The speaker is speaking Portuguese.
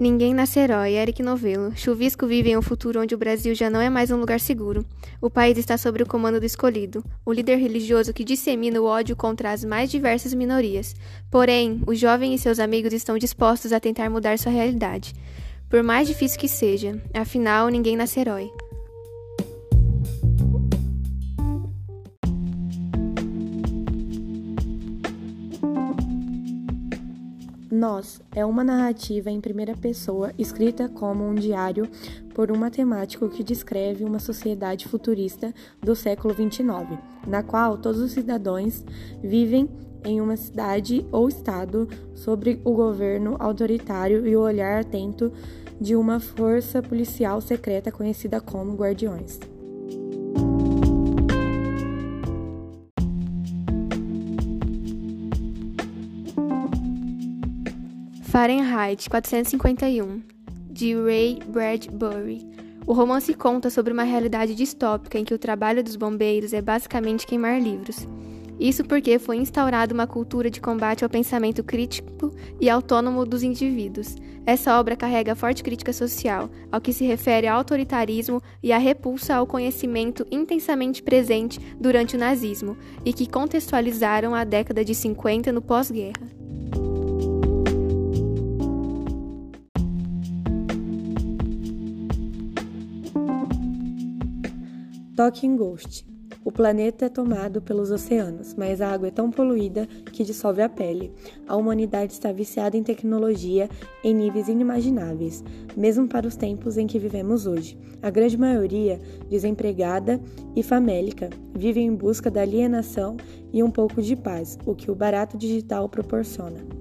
Ninguém nasce herói, Eric Novello. Chuvisco vive em um futuro onde o Brasil já não é mais um lugar seguro. O país está sob o comando do escolhido, o líder religioso que dissemina o ódio contra as mais diversas minorias. Porém, o jovem e seus amigos estão dispostos a tentar mudar sua realidade. Por mais difícil que seja, afinal, ninguém nasce herói. Nós é uma narrativa em primeira pessoa escrita como um diário por um matemático que descreve uma sociedade futurista do século XXIX, na qual todos os cidadãos vivem em uma cidade ou estado sobre o governo autoritário e o olhar atento de uma força policial secreta conhecida como Guardiões. Fahrenheit 451, de Ray Bradbury. O romance conta sobre uma realidade distópica em que o trabalho dos bombeiros é basicamente queimar livros. Isso porque foi instaurada uma cultura de combate ao pensamento crítico e autônomo dos indivíduos. Essa obra carrega forte crítica social, ao que se refere ao autoritarismo e à repulsa ao conhecimento intensamente presente durante o nazismo e que contextualizaram a década de 50 no pós-guerra. Talking Ghost. O planeta é tomado pelos oceanos, mas a água é tão poluída que dissolve a pele. A humanidade está viciada em tecnologia em níveis inimagináveis, mesmo para os tempos em que vivemos hoje. A grande maioria, desempregada e famélica, vive em busca da alienação e um pouco de paz, o que o barato digital proporciona.